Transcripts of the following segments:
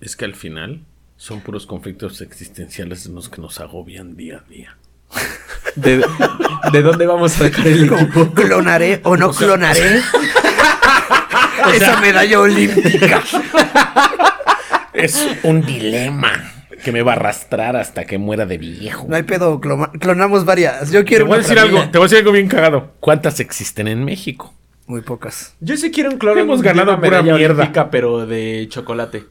es que al final son puros conflictos existenciales en los que nos agobian día a día. ¿De, de dónde vamos a sacar el equipo? ¿Clonaré o no clonaré? Esa medalla olímpica. Es un dilema que me va a arrastrar hasta que muera de viejo. No hay pedo, clonamos varias. Yo Te quiero voy a decir algo, te voy a decir algo bien cagado. ¿Cuántas existen en México? Muy pocas. Yo sí quiero un clon. Hemos ganado una pura medalla mierda. olímpica, pero de chocolate.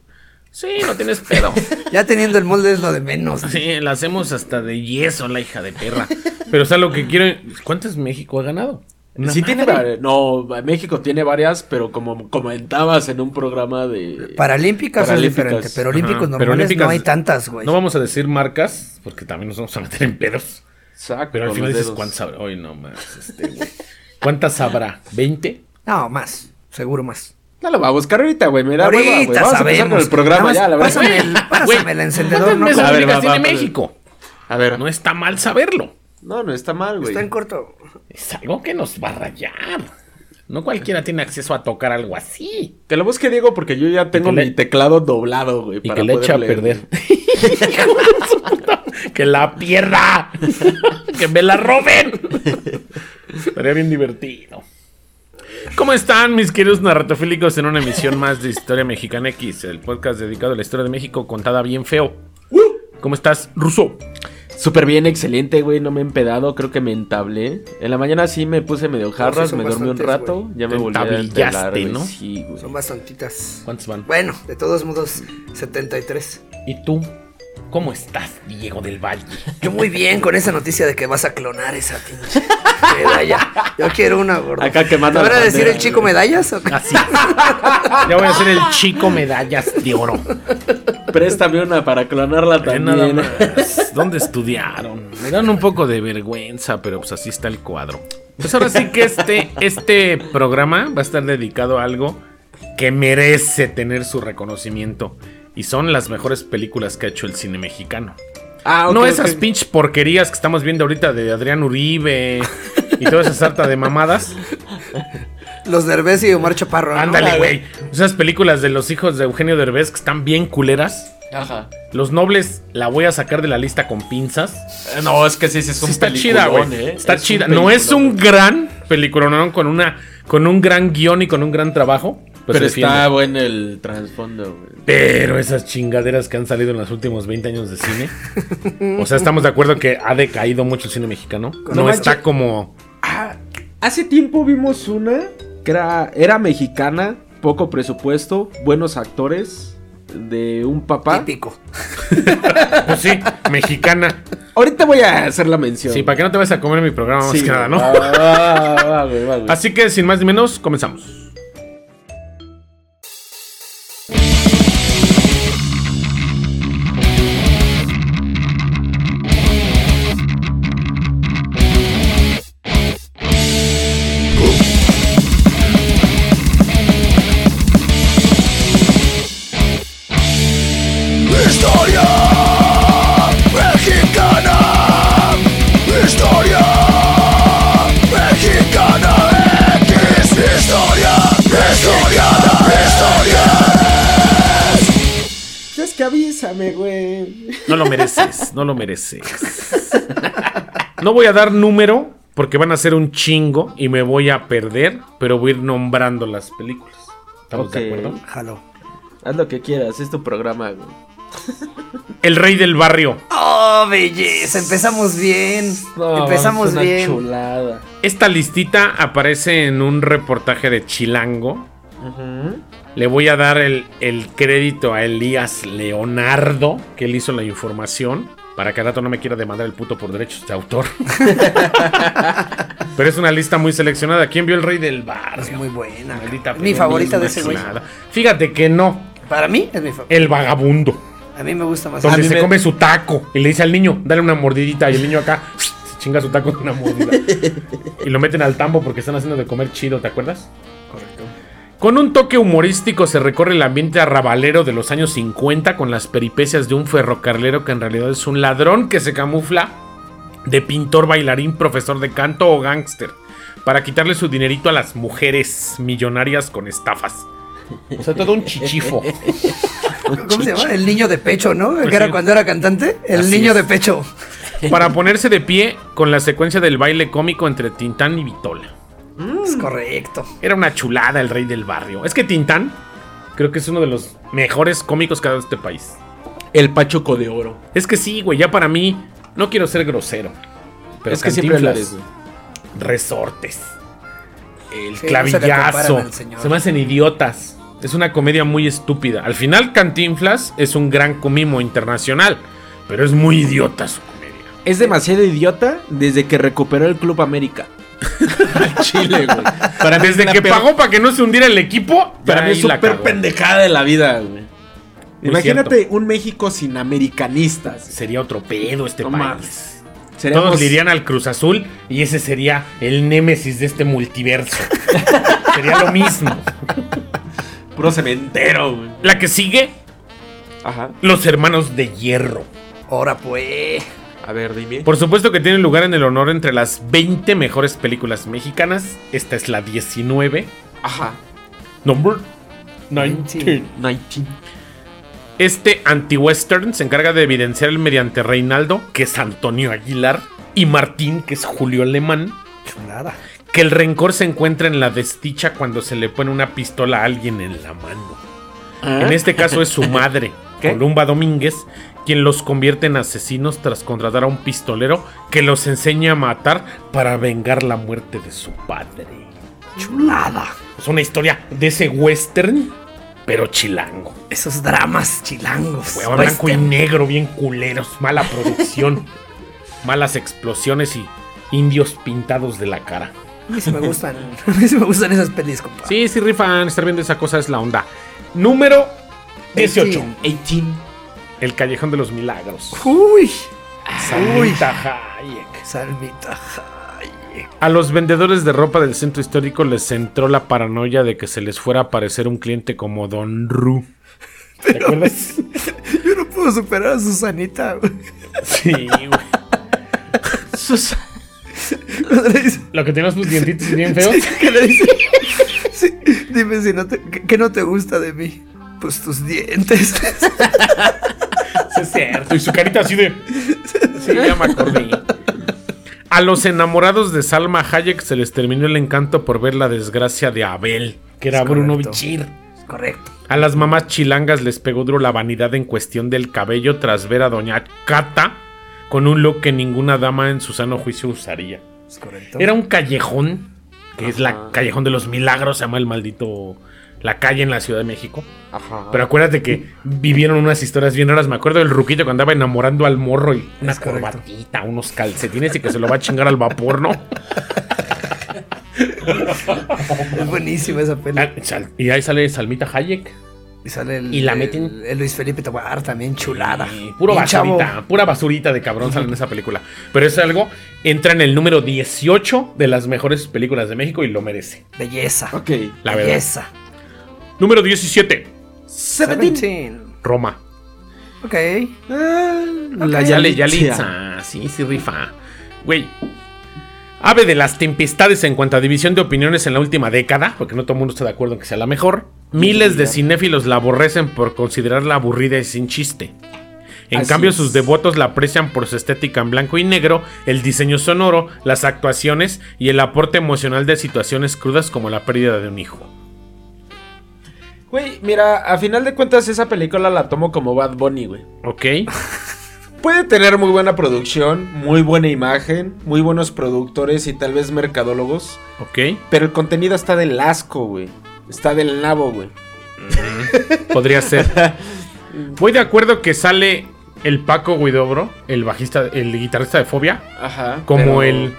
Sí, no tienes pedo. Ya teniendo el molde es lo de menos. Sí, la hacemos hasta de yeso, la hija de perra. Pero o sea, lo que quiero... ¿Cuántas México ha ganado? Una sí tiene madre. va- no, México tiene varias, pero como comentabas en un programa de Paralímpicas, es Paralímpicas. diferente, pero olímpicos Ajá, pero normales olímpicas- no hay tantas, güey. No vamos a decir marcas, porque también nos vamos a meter en pedos. Exacto, Pero al final dices. ¿cuántas habrá? Hoy no más, este, güey. ¿Cuántas habrá? ¿20? No, más, seguro más. No lo va a buscar ahorita, güey. Me da hueva, güey. Ahorita Vamos a empezar con el programa más ya, la verdad. pásame el, pásame el encendedor, ¿no? ¿Cuántas A ver, mesas va, va, tiene va. México? A ver, No está mal saberlo. no, no está mal, güey. Está en corto. Es algo que nos va a rayar. No cualquiera tiene acceso a tocar algo así. Que lo busque Diego porque yo ya tengo le- mi teclado doblado, güey. Y para que le eche a perder. que la pierda. que me la roben. Estaría bien divertido. ¿Cómo están mis queridos narratofílicos en una emisión más de Historia Mexicana X, el podcast dedicado a la historia de México contada bien feo? ¿Cómo estás, Ruso? Súper bien, excelente, güey. No me he empedado, creo que me entablé. En la mañana sí me puse medio jarras, me dormí un rato. güey. Ya me Te volví a entablillaste, entelar, güey. ¿no? Sí, güey. Son bastantitas. ¿Cuántos van? Bueno, de todos modos, 73. ¿Y tú? ¿Cómo estás, Diego del Valle? Yo muy bien con esa noticia de que vas a clonar esa pinche medalla. Yo quiero una, gordo. Acá quemando ¿Te van a decir bandera, el chico medallas o qué? Así. ya voy a hacer el chico medallas de oro. Préstame una para clonarla nada también. más. ¿Dónde estudiaron? Me dan un poco de vergüenza, pero pues así está el cuadro. Pues ahora sí que este, este programa va a estar dedicado a algo que merece tener su reconocimiento. Y son las mejores películas que ha hecho el cine mexicano. Ah, no esas pinches porquerías que estamos viendo ahorita de Adrián Uribe y toda esa sarta de mamadas. Los Derbez y Omar Chaparro. ¿no? Ándale, güey. Esas películas de los hijos de Eugenio Derbez que están bien culeras. Ajá. Los nobles la voy a sacar de la lista con pinzas. Eh, No, es que sí, sí es un Sí está chida, güey. ¿eh? Está Es chida. No es un gran peliculón con una con un gran guion y con un gran trabajo. Pues Pero está bueno el trasfondo, güey. Pero esas chingaderas que han salido en los últimos 20 años de cine. o sea, estamos de acuerdo que ha decaído mucho el cine mexicano. No, No está como. Ah, hace tiempo vimos una que era, era mexicana, poco presupuesto, buenos actores, de un papá. Típico. Pues sí, mexicana. Ahorita voy a hacer la mención. Sí, para que no te vayas a comer mi programa más que nada. ¿no? Va, va, va, va, güey, va, güey. Así que sin más ni menos, comenzamos. Mereces, no lo mereces. No voy a dar número porque van a ser un chingo y me voy a perder, pero voy a ir nombrando las películas. ¿Estamos Ok. de acuerdo? Jalo. Haz lo que quieras, es tu programa, güey. El rey del barrio. Oh, belleza. Empezamos bien. Empezamos una bien. chulada. Esta listita aparece en un reportaje de Chilango. Le voy a dar el, el crédito a Elías Leonardo, que él hizo la información, para que al rato no me quiera demandar el puto por derechos de autor. Pero es una lista muy seleccionada. ¿Quién vio el rey del barrio? Es muy buena. Maldita mi favorita de ese güey. Fíjate que no. Para mí es mi favorita. El vagabundo. A mí me gusta más. Donde se me- come su taco. Y le dice al niño, dale una mordidita. Y el niño acá se chinga su taco con una mordida. y lo meten al tambo porque están haciendo de comer chido, ¿te acuerdas? Correcto. Con un toque humorístico se recorre el ambiente arrabalero de los años 50 con las peripecias de un ferrocarrilero que en realidad es un ladrón que se camufla de pintor, bailarín, profesor de canto o gángster para quitarle su dinerito a las mujeres millonarias con estafas. O sea, todo un chichifo. ¿Cómo se llama? El niño de pecho, ¿no? Que era cuando era cantante. El Así niño es. de pecho. Para ponerse de pie con la secuencia del baile cómico entre Tintán y Vitola. Es correcto. Era una chulada el rey del barrio. Es que Tintán creo que es uno de los mejores cómicos que ha dado este país. El Pachuco de Oro. Es que sí, güey, ya para mí, no quiero ser grosero. Pero es que siempre lo Cantinflas, eres, güey. resortes, el Sí, no se le clavillazo, señor. se me hacen idiotas. Es una comedia muy estúpida. Al final, Cantinflas es un gran comimo internacional, pero es muy idiota su comedia. Es demasiado idiota desde que recuperó el Club América. Al Chile, güey. Para Desde que peor- pagó para que no se hundiera el equipo, Para mí es súper pendejada de la vida, güey. Imagínate un México sin americanistas. Sería otro pedo este No país. Seríamos- Todos le irían al Cruz Azul y ese sería el némesis de este multiverso. sería lo mismo. puro cementero, güey. La que sigue, Ajá. los hermanos de hierro. Ahora pues. A ver, dime. Por supuesto que tiene lugar en el honor entre las 20 mejores películas mexicanas. Esta es la 19. Ajá. Number 19. 19. Este anti-western se encarga de evidenciar el mediante Reinaldo, que es Antonio Aguilar, y Martín, que es Julio Alemán, Chulada. que el rencor se encuentra en la desdicha cuando se le pone una pistola a alguien en la mano. En este caso es su madre, ¿Qué? Columba Domínguez, quien los convierte en asesinos tras contratar a un pistolero que los enseña a matar para vengar la muerte de su padre. Chulada. Es una historia de ese western, pero chilango. Esos dramas chilangos. Blanco y negro, bien culeros, mala producción, malas explosiones y indios pintados de la cara. A mí sí me gustan. A mí sí me gustan esas pelis, compa. Sí, sí, rifan, estar viendo esa cosa es la onda. Número 18. 18. El Callejón de los Milagros. Uy. Uy. Salmita Hayek. Salmita Hayek. A los vendedores de ropa del centro histórico les entró la paranoia de que se les fuera a aparecer un cliente como Don Ru. ¿Te acuerdas? Yo no puedo superar a Susanita. güey. Sí, güey. Lo que tiene sus dientitos bien feos. que le dice, sí, dime si no te, que, que no te gusta de mí. Pues tus dientes. Es cierto. Y su carita así de. Sí, ya me acordé. A los enamorados de Salma Hayek se les terminó el encanto por ver la desgracia de Abel, que era Bruno. Bichir. Correcto. A las mamás chilangas les pegó duro la vanidad en cuestión del cabello tras ver a doña Cata con un look que ninguna dama en su sano juicio usaría. Es correcto. Era un callejón, que es la callejón de los milagros, se llama el maldito la calle en la Ciudad de México. Ajá. Pero acuérdate que vivieron unas historias bien raras. Me acuerdo del ruquito que andaba enamorando al morro y una Es correcto. corbatita, unos calcetines y que se lo va a chingar al vapor, ¿no? Es buenísima esa peli. Ah, Y ahí sale Salmita Hayek. Y sale el, y la el- meten- el Luis Felipe Tobar también chulada. Y puro Bien chavo. basurita, pura basurita de cabrón sale en esa película. Pero es algo, entra en el número 18 de las mejores películas de México y lo merece. Belleza. Ok. La verdad. Número 17, 17. Seventeen. Roma. Ok. Ah, la Yale, Yalitza. Yalitza. Sí, sí, rifa. Güey. Ave de las tempestades en cuanto a división de opiniones en la última década, porque no todo el mundo está de acuerdo en que sea la mejor. Miles de cinéfilos la aborrecen por considerarla aburrida y sin chiste. En Así cambio, es. sus devotos la aprecian por su estética en blanco y negro, el diseño sonoro, las actuaciones y el aporte emocional de situaciones crudas como la pérdida de un hijo. Güey, mira, a final de cuentas esa película la tomo como Bad Bunny, güey. ¿Ok? Puede tener muy buena producción, muy buena imagen, muy buenos productores y tal vez mercadólogos, ¿Ok? pero el contenido está del asco, güey. Está del nabo, güey. Podría ser. Voy de acuerdo que sale el Paco Guidobro, el bajista, el guitarrista de Fobia, Ajá. como pero- el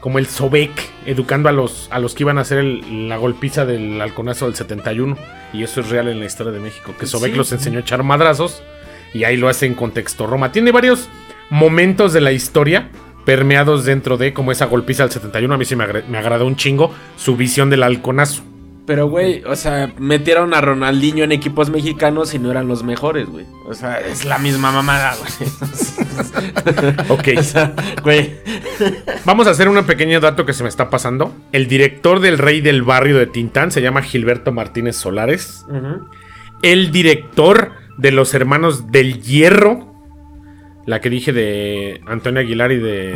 como el Sobek educando a los a los que iban a hacer el- la golpiza del halconazo del 71 y eso es real en la historia de México, que Sobek Sí. los enseñó a echar madrazos y ahí lo hace en contexto Roma. Tiene varios momentos de la historia permeados dentro de como esa golpiza del 71, a mí sí me, me agradó un chingo su visión del halconazo. Pero, güey, o sea, metieron a Ronaldinho en equipos mexicanos y no eran los mejores, güey. O sea, es la misma mamada, güey. Ok. o sea, güey. Vamos a hacer un pequeño dato que se me está pasando. El director del Rey del Barrio de Tintán se llama Gilberto Martínez Solares. El director de los hermanos del Hierro, la que dije de Antonio Aguilar y de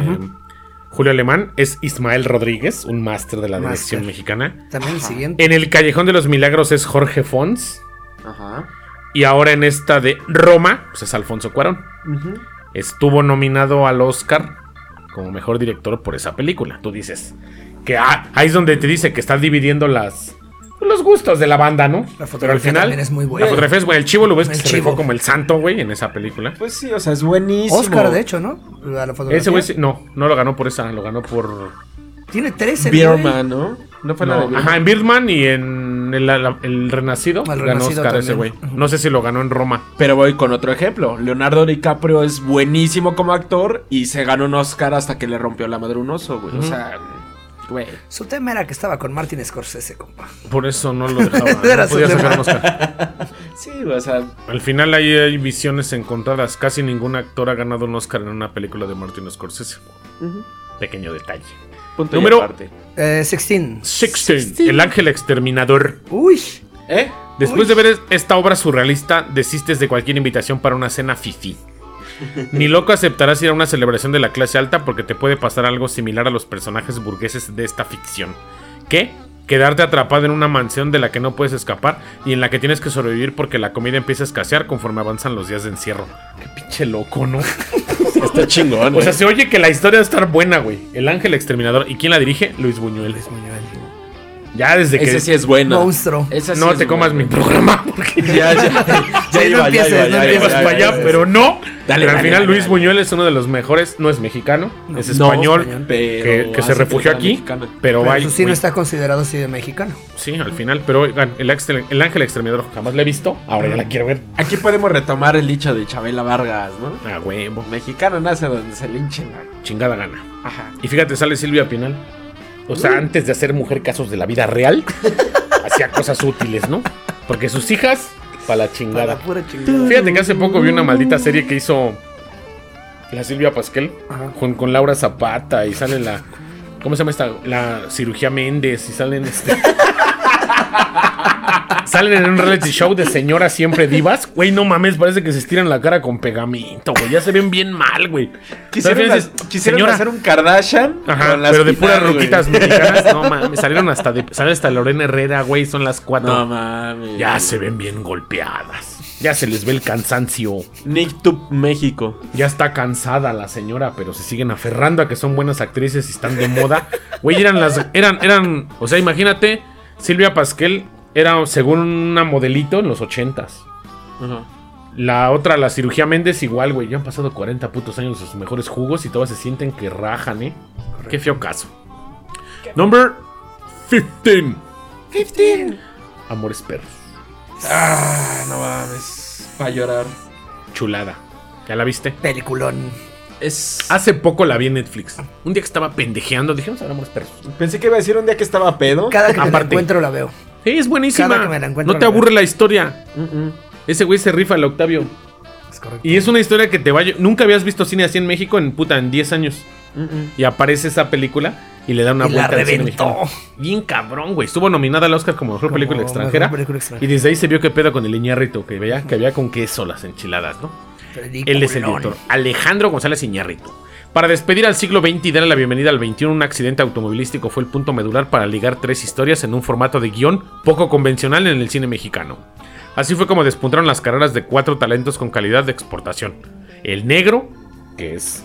Julio Alemán, es Ismael Rodríguez, un máster de la dirección mexicana. También el siguiente. En el Callejón de los Milagros es Jorge Fons. Ajá. Y ahora en esta de Roma, pues es Alfonso Cuarón. Estuvo nominado al Oscar como mejor director por esa película. Tú dices que ah, ahí es donde te dice que estás dividiendo las los gustos de la banda, ¿no? La fotografía Pero al final también es muy buena. La fotografía es buena. El chivo lo ves que se rifó como el santo, güey, en esa película. Pues sí, o sea, es buenísimo. Oscar, de hecho, ¿no? A la fotografía. Ese güey sí- no, no lo ganó por esa, lo ganó por Tiene 13. güey. Beerman, ¿no? No fue la de no, Beerman? ajá, en Birdman y en el, la- el Renacido El ganó Renacido Oscar ese güey. No sé si lo ganó en Roma. Pero voy con otro ejemplo. Leonardo DiCaprio es buenísimo como actor y se ganó un Oscar hasta que le rompió la madre un oso, güey. O sea, güey. Su tema era que estaba con Martin Scorsese, compa. Por eso no lo dejaba. No podía sacar un Oscar. Sí, o sea, Al final ahí hay visiones encontradas. Casi ningún actor ha ganado un Oscar en una película de Martin Scorsese. Pequeño detalle. punto Número-. Eh, 16. Sixteen, El Ángel Exterminador. Uy. ¿Eh? Después de ver esta obra surrealista, desistes de cualquier invitación para una cena fifi. Ni loco aceptarás ir a una celebración de la clase alta porque te puede pasar algo similar a los personajes burgueses de esta ficción. ¿Qué? Quedarte atrapado en una mansión de la que no puedes escapar y en la que tienes que sobrevivir porque la comida empieza a escasear conforme avanzan los días de encierro. Qué pinche loco, ¿no? Está chingón. O sea, se oye que la historia va a estar buena, güey. El ángel exterminador. ¿Y quién la dirige? Luis Buñuel. Ya desde que... Ese sí es bueno. Monstruo. Sí no es te comas mi programa porque Ya, ya. Ya Sí, no ya empieces, iba, no ya Ahí iba, empieces vas ya para allá, ya pero no. Dale, pero al dale, final dale, Luis dale. Buñuel es uno de los mejores, no es mexicano, es No, español, que, se refugió aquí, mexicana. pero Pero vaya. eso sí no está considerado así de mexicano. Sí, al final, pero oigan, el, ángel exterminador jamás la he visto, ahora ya la quiero ver. Aquí podemos retomar el dicho de Chabela Vargas, ¿no? A huevo, Mexicano nace donde se le hinchen la... chingada gana. Ajá. Y fíjate, sale Silvia Pinal. O sea, antes de hacer mujer casos de la vida real, hacía cosas útiles, ¿no? Porque sus hijas, para la chingada. pura chingada. Fíjate que hace poco vi una maldita serie que hizo la Silvia Pasquel con, con Laura Zapata y sale la. ¿Cómo se llama esta? La cirugía Méndez y salen este. salen en un reality show de señoras siempre divas. Güey, no mames, parece que se estiran la cara con pegamento, güey. Ya se ven bien mal, güey. Quisieron, ha- quisieron señora- hacer un Kardashian Ajá, con las pero de puras ruquitas mexicanas, no mames. Salieron hasta de. Sale hasta Lorena Herrera, güey. Son las cuatro. No mames. ya se ven bien golpeadas. Ya se les ve el cansancio. Nick Tup México. Ya está cansada la señora, pero se siguen aferrando a que son buenas actrices y están de moda. Güey, eran las. Eran, eran. O sea, imagínate, Silvia Pasquel era según una modelito en los ochentas. La otra, la cirugía Méndez, igual, güey. Ya han pasado 40 putos años de sus mejores jugos y todas se sienten que rajan, ¿eh? Qué feo caso. Number 15. 15. Amores perros. Ah, no mames. Para llorar. Chulada. ¿Ya la viste? Peliculón. Es. Hace poco la vi en Netflix. Un día que estaba pendejeando, dije, vamos a ver Amores perros. Pensé que iba a decir un día que estaba pedo. Cada que me encuentro la veo. Sí, es buenísima. Cada que me la encuentro no te la aburre la historia. Ese güey se rifa el Octavio. Es correcto. Y es una historia que te vaya. Nunca habías visto cine así en México en puta, en 10 años. Y aparece esa película y le da una Y la vuelta al cine reventó. Bien cabrón, güey. Estuvo nominada al Oscar como mejor Como película mejor extranjera. Y desde ahí se vio que pedo con el Iñárritu, que veía que había con queso las enchiladas, ¿no? Él es el director, Alejandro González Iñárritu. Para despedir al siglo XX y darle la bienvenida al XXI, un accidente automovilístico fue el punto medular para ligar tres historias en un formato de guion poco convencional en el cine mexicano. Así fue como despuntaron las carreras de cuatro talentos con calidad de exportación. El negro, que es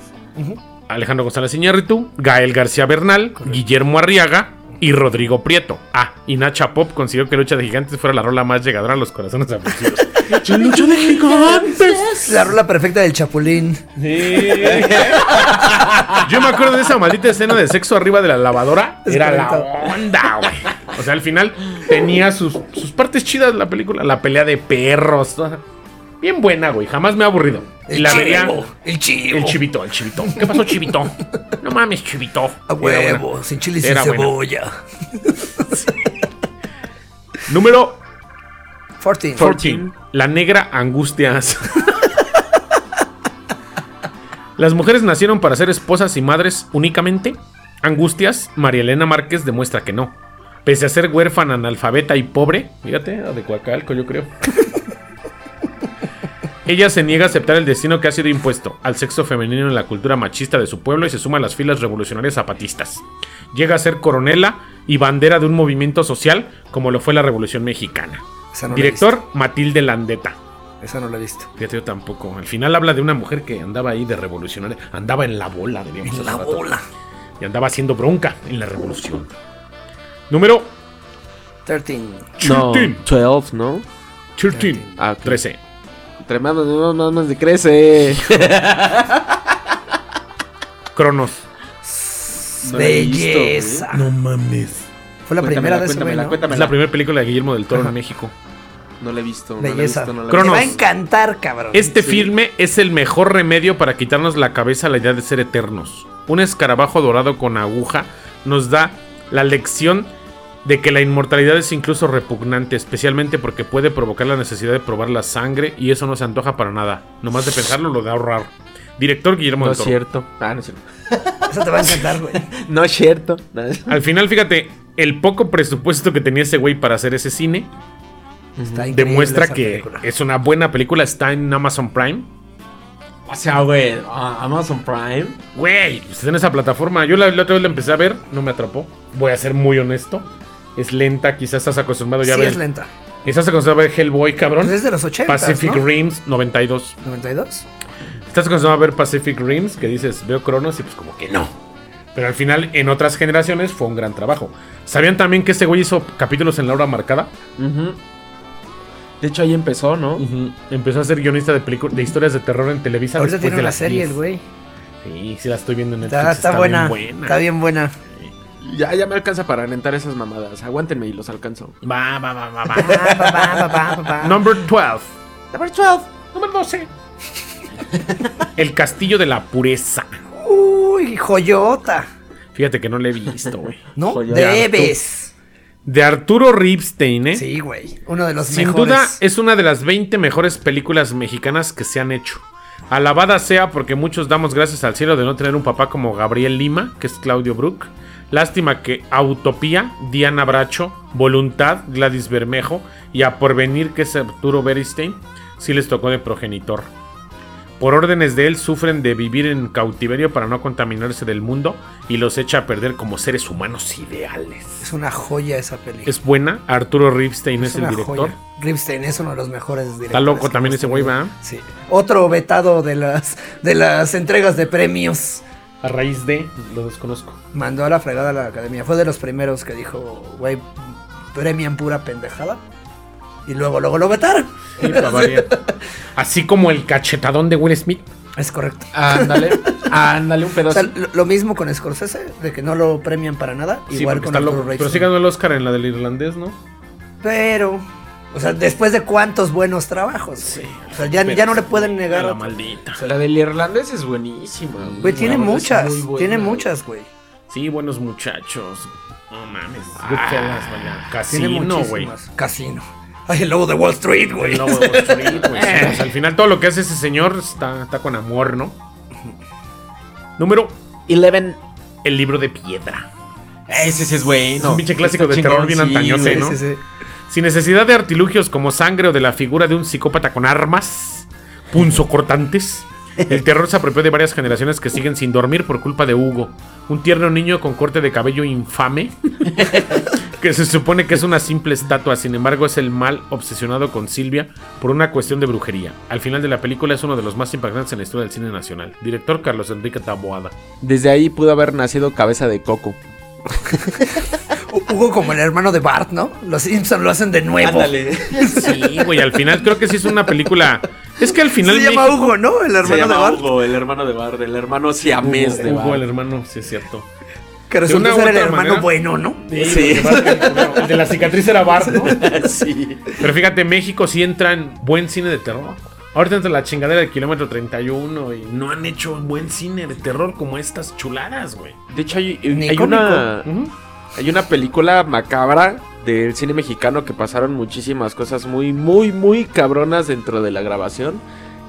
Alejandro González Iñárritu, Gael García Bernal, Guillermo Arriaga y Rodrigo Prieto. Ah, y Nacha Pop consiguió que Lucha de Gigantes fuera la rola más llegadora a los corazones afligidos. ¡Lucha de Gigantes! La rola perfecta del Chapulín. Yo me acuerdo de esa maldita escena de sexo arriba de la lavadora. Es Era la onda, güey. O sea, al final tenía sus, sus partes chidas la película. La pelea de perros. toda- Bien buena, güey. Jamás me ha aburrido. Y El la chivo. vería. El chivo. El chivito, el chivito. ¿Qué pasó, chivito? No mames, chivito. A huevo. Sin chile y sin cebolla. Número 14. 14. La negra angustias. Las mujeres nacieron para ser esposas y madres únicamente. Angustias, María Elena Márquez demuestra que no. Pese a ser huérfana, analfabeta y pobre, fíjate, de Coacalco, yo creo. Ella se niega a aceptar el destino que ha sido impuesto al sexo femenino en la cultura machista de su pueblo y se suma a las filas revolucionarias zapatistas. Llega a ser coronela y bandera de un movimiento social como lo fue la Revolución Mexicana. Esa no la he Director Matilde Landeta. Esa no la he visto. Fíjate, yo tampoco. Al final habla de una mujer que andaba ahí de revolucionaria. Andaba en la bola, diríamos. En la rato. bola. Y andaba haciendo bronca en la revolución. Número 13. No, 13. 12, ¿no? 13. Ah, ok. 13. Tremendo, no, no, no, crece. Cronos. No he visto, Belleza. No mames. Fue la primera de ese cuéntamela, ¿no? cuéntamela. Es la primera película de Guillermo del Toro en México. No la he visto. no la he Belleza. visto, no la he Te Cronos. va a encantar, cabrón. Este Sí. filme es el mejor remedio para quitarnos la cabeza a la idea de ser eternos. Un escarabajo dorado con aguja nos da la lección de que la inmortalidad es incluso repugnante, especialmente porque puede provocar la necesidad de probar la sangre y eso no se antoja para nada. Nomás de pensarlo lo de ahorrar. Director Guillermo No del es Toro. cierto. Ah, no es cierto. Eso te va a encantar, güey. No es cierto. No. Al final, fíjate, el poco presupuesto que tenía ese güey para hacer ese cine Está demuestra que película. es una buena película. Está en Amazon Prime. O sea, güey, Amazon Prime. Güey, pues en esa plataforma. Yo la, la otra vez la empecé a ver, no me atrapó. Voy a ser muy honesto. Es lenta, quizás estás acostumbrado ya a Sí, ver. es lenta. Estás acostumbrado a ver Hellboy, cabrón. Pues es de los 80, Pacific ¿no? Rims 92. 92. Estás acostumbrado a ver Pacific Rims, que dices, veo Cronos y pues como que no. Pero al final, en otras generaciones, fue un gran trabajo. ¿Sabían también que este güey hizo capítulos en la hora marcada? De hecho, ahí empezó, ¿no? Empezó a ser guionista de, películas de historias de terror en Televisa. Ahorita tiene de una serie 10. el güey. Sí, sí la estoy viendo en Netflix. Está, está buena, bien Está bien buena. Ya, ya me alcanza para rentar esas mamadas. Aguántenme y los alcanzo. Va, va, va, va, va. Pa, pa, pa, pa, pa. Number 12. Number 12. Número 12. El castillo de la pureza. Uy, joyota. Fíjate que no le he visto, güey. ¿No? Debes. De Arturo Ripstein, ¿eh? Sí, güey. Uno de los Sin mejores. duda es una de las 20 mejores películas mexicanas que se han hecho. Alabada sea porque muchos damos gracias al cielo de no tener un papá como Gabriel Lima, que es Claudio Brook. Lástima que Autopía, Diana Bracho, Voluntad, Gladys Bermejo y a Porvenir, que es Arturo Beristein, sí les tocó de progenitor. Por órdenes de él sufren de vivir en cautiverio para no contaminarse del mundo y los echa a perder como seres humanos ideales. Es una joya esa película. Es buena, Arturo Ripstein es, el director. joya. Ripstein es uno de los mejores directores. Está loco también ese güey. ¿va? Sí. Otro vetado de las, de las entregas de premios. A raíz de, lo desconozco. Mandó a la fregada a la academia. Fue de los primeros que dijo, güey, premian pura pendejada. Y luego, luego lo vetaron. Sí. Así como el cachetadón de Will Smith. Es correcto. Ándale. Ándale, un O pedazo. sea, lo, lo mismo con Scorsese, de que no lo premian para nada. Sí, igual con loco. Pero sí ganó el Oscar en la del irlandés, ¿no? Pero, o sea, después de cuántos buenos trabajos. güey. o sea, ya, ya no le pueden negar. La otro. maldita. La del irlandés es buenísima. Güey, tiene muchas. Tiene muchas, güey. Sí, buenos muchachos. No mames. Goodfellas, vaya. Tiene Casino, güey. Casino. Ay, el lobo de Wall Street, güey. El lobo de Wall Street, güey. Sí, o sea, al final todo lo que hace ese señor está, está con amor, ¿no? Número Eleven. El libro de piedra. Ese sí es bueno. Es un pinche clásico de terror bien sí, antañoso, güey. ¿no? Sí, sí. Sin necesidad de artilugios como sangre o de la figura de un psicópata con armas punzocortantes, el terror se apropió de varias generaciones que siguen sin dormir por culpa de Hugo, un tierno niño con corte de cabello infame, que se supone que es una simple estatua, sin embargo es el mal obsesionado con Silvia por una cuestión de brujería. Al final de la película es uno de los más impactantes en la historia del cine nacional. Director Carlos Enrique Taboada. Desde ahí pudo haber nacido cabeza de coco. Hu- Hugo como el hermano de Bart, ¿no? Los Simpsons lo hacen de nuevo. Sí, güey, al final creo que sí es una película... Es que al final... Se llama México- Hugo, ¿no? El hermano de Bart. Hugo, el hermano de Bart, el hermano siamés de Hugo, el Bart. hermano, sí es cierto. Que resulta ser el hermano manera- bueno, ¿no? Sí. El de la cicatriz era Bart, ¿no? sí. Pero fíjate, México sí entra en buen cine de terror. Ahorita entra la chingadera del kilómetro 31 y no han hecho un buen cine de terror como estas chuladas, güey. De hecho, hay, cómico. una, hay una película macabra del cine mexicano que pasaron muchísimas cosas muy, muy, muy cabronas dentro de la grabación.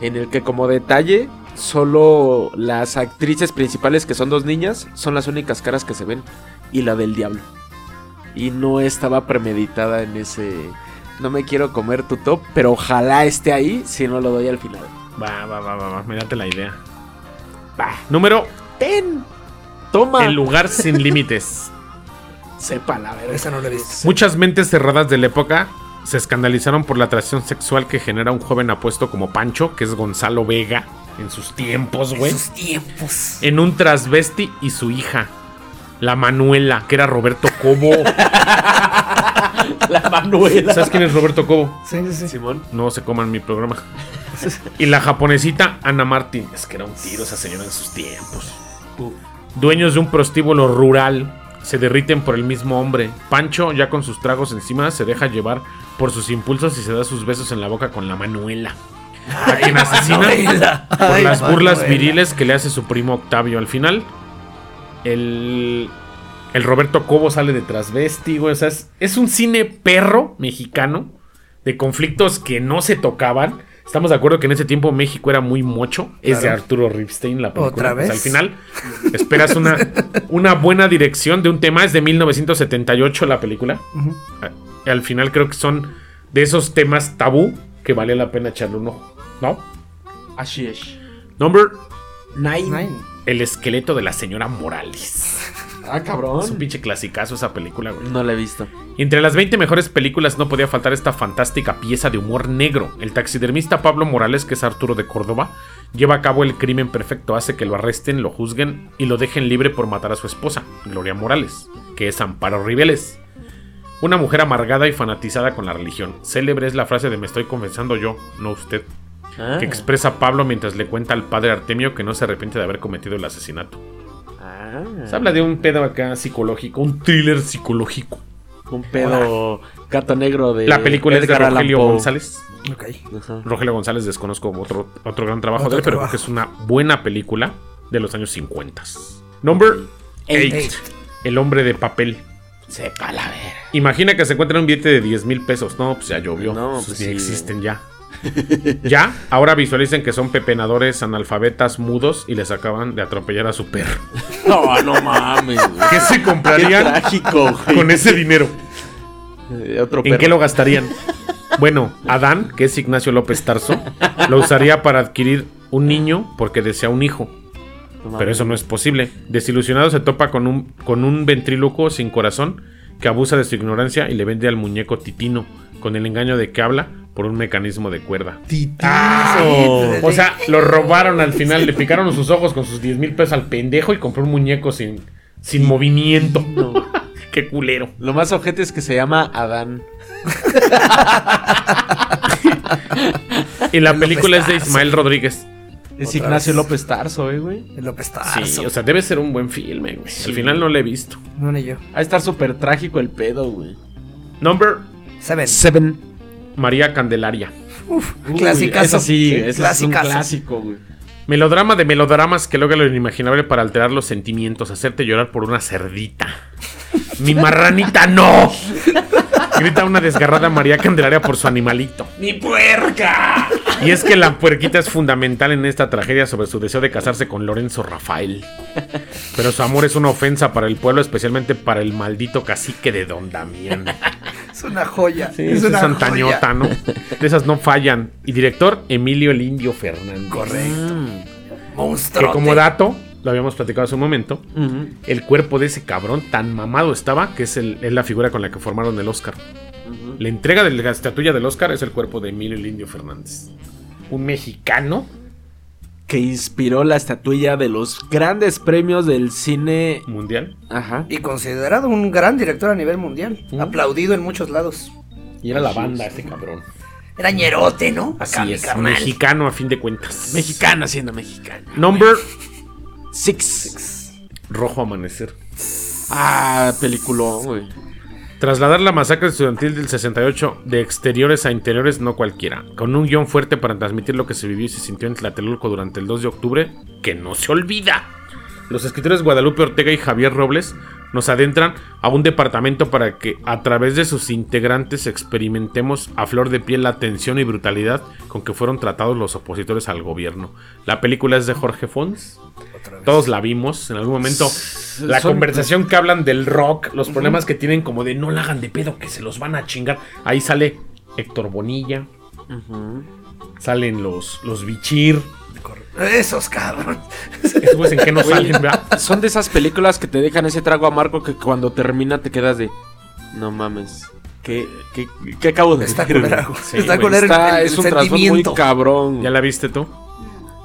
En el que, como detalle, solo las actrices principales, que son dos niñas, son las únicas caras que se ven. Y la del diablo. Y no estaba premeditada en ese. No me quiero comer tu top, pero ojalá esté ahí si no lo doy al final. Va, va, va, va, va. Me date la idea. Va. Número. ¡Ten! ¡Toma! El lugar sin límites. Sepa la verga. Esa no la he visto. Muchas mentes cerradas de la época se escandalizaron por la atracción sexual que genera un joven apuesto como Pancho, que es Gonzalo Vega, en sus tiempos, güey. Esos tiempos. En un transvesti y su hija, la Manuela, que era Roberto Cobo. La Manuela. ¿Sabes quién es Roberto Cobo? Sí, sí, sí. Simón. No se coman mi programa. Y la japonesita Ana Martín. Es que era un tiro esa señora en sus tiempos. Dueños de un prostíbulo rural se derriten por el mismo hombre. Pancho, ya con sus tragos encima, se deja llevar por sus impulsos y se da sus besos en la boca con la Manuela. A quien asesina Manuela. por Ay, las burlas viriles que le hace su primo Octavio. Al final, el, el Roberto Cobo sale de transvesti, güey. O sea, es, es un cine perro mexicano de conflictos que no se tocaban. Estamos de acuerdo que en ese tiempo México era muy mocho. Es de. Arturo Ripstein, la película. ¿Otra O sea, vez? al final, esperas una, una buena dirección de un tema. Es de 1978 la película. Al final creo que son de esos temas tabú que vale la pena echarle un ojo. ¿No? Así es. Number Nine. Nine. El esqueleto de la señora Morales. Ah, Es un cabrón. pinche clasicazo esa película, güey. No la he visto. Entre las 20 mejores películas no podía faltar esta fantástica pieza de humor negro. El taxidermista Pablo Morales, que es Arturo de Córdoba, lleva a cabo el crimen perfecto, hace que lo arresten, lo juzguen y lo dejen libre por matar a su esposa, Gloria Morales, que es Amparo Ribeles. Una mujer amargada y fanatizada con la religión. Célebre es la frase de me estoy confesando yo, no usted, Ah. que expresa Pablo mientras le cuenta al padre Artemio que no se arrepiente de haber cometido el asesinato. Ah. Se habla de un pedo acá psicológico, un thriller psicológico. Un pedo gato negro de. La película es de Rogelio. González. Ok. Ajá. Rogelio González desconozco otro, otro gran trabajo Otro de él, pero creo trabajo. que es una buena película de los años 50. Number 8. Eight. El hombre de papel. Sepa la verga. Imagina que se encuentra un billete de 10 mil pesos. No, pues ya llovió. No, pues sí, existen ya. ya, ahora visualicen que son pepenadores analfabetas mudos y les acaban de atropellar a su perro. No, no mames, güey. ¿Qué se Qué comprarían trágico, güey. con ese dinero? Eh, Otro ¿En qué lo gastarían? Bueno, Adán, que es Ignacio López Tarso, lo usaría para adquirir un niño porque desea un hijo. No. Pero eso no es posible. Desilusionado se topa con un, con un ventríloco sin corazón que abusa de su ignorancia y le vende al muñeco Titino, con el engaño de que habla por un mecanismo de cuerda. ¡Ah! Sí, O sea, lo robaron al final, le picaron sus ojos con sus 10 mil pesos al pendejo y compró un muñeco sin, sin movimiento. ¡Qué culero! Lo más ojete es que se llama Adán. Y la película es de. Ismael Rodríguez. Es Ignacio vez. López Tarso, eh, güey. El López Sí, Tarso. o sea, debe ser un buen filme, güey. Al final no lo he visto. No ni yo. Va a estar súper trágico el pedo, güey. Number Seven. Seven. María Candelaria. Uf, Uy, clasicazo. Esa sí, ese es un clásico, güey. Melodrama de melodramas que logra lo inimaginable para alterar los sentimientos, hacerte llorar por una cerdita. ¡Mi marranita no! Grita una desgarrada María Candelaria por su animalito. ¡Mi puerca! Y es que la puerquita es fundamental en esta tragedia sobre su deseo de casarse con Lorenzo Rafael. Pero su amor es una ofensa para el pueblo, especialmente para el maldito cacique de Don Damián. Es una joya. Sí, es una Santañota, joya. ¿no? De esas no fallan. Y director, Emilio el Indio Fernández. Correcto. Mm. Monstruo. Que como dato, lo habíamos platicado hace un momento, el cuerpo de ese cabrón tan mamado estaba que es, el- es la figura con la que formaron el Oscar. La entrega de la estatuilla del Oscar es el cuerpo de Emilio el Indio Fernández. Un mexicano Que inspiró la estatuilla de los grandes premios del cine. mundial. Ajá. Y considerado un gran director a nivel mundial. Mm. Aplaudido en muchos lados. Y era la banda ese cabrón. Era ñerote, ¿no? Así Acá, mi es, carnal. mexicano a fin de cuentas. Mexicana siendo mexicana. Number Six. Rojo Amanecer. Ah, peliculón, güey. Trasladar la masacre estudiantil del 68 de exteriores a interiores no cualquiera, con un guion fuerte para transmitir lo que se vivió y se sintió en Tlatelolco durante el 2 de octubre, que no se olvida. Los escritores Guadalupe Ortega y Javier Robles nos adentran a un departamento para que a través de sus integrantes experimentemos a flor de piel la tensión y brutalidad con que fueron tratados los opositores al gobierno. La película es de Jorge Fons. Todos la vimos en algún momento. La Son- conversación que hablan del rock, los problemas que tienen como de no la hagan de pedo, que se los van a chingar. Ahí sale Héctor Bonilla, salen los, los Bichir. Esos cabrones. Esos güeyes en qué no salen, ¿verdad? Son de esas películas que te dejan ese trago amargo que cuando termina te quedas de. No mames. ¿Qué, qué, qué acabo de Está ver, culera. Sí, Está güey, culera el- está- el Es un trasfondo muy cabrón. ¿Ya la viste tú?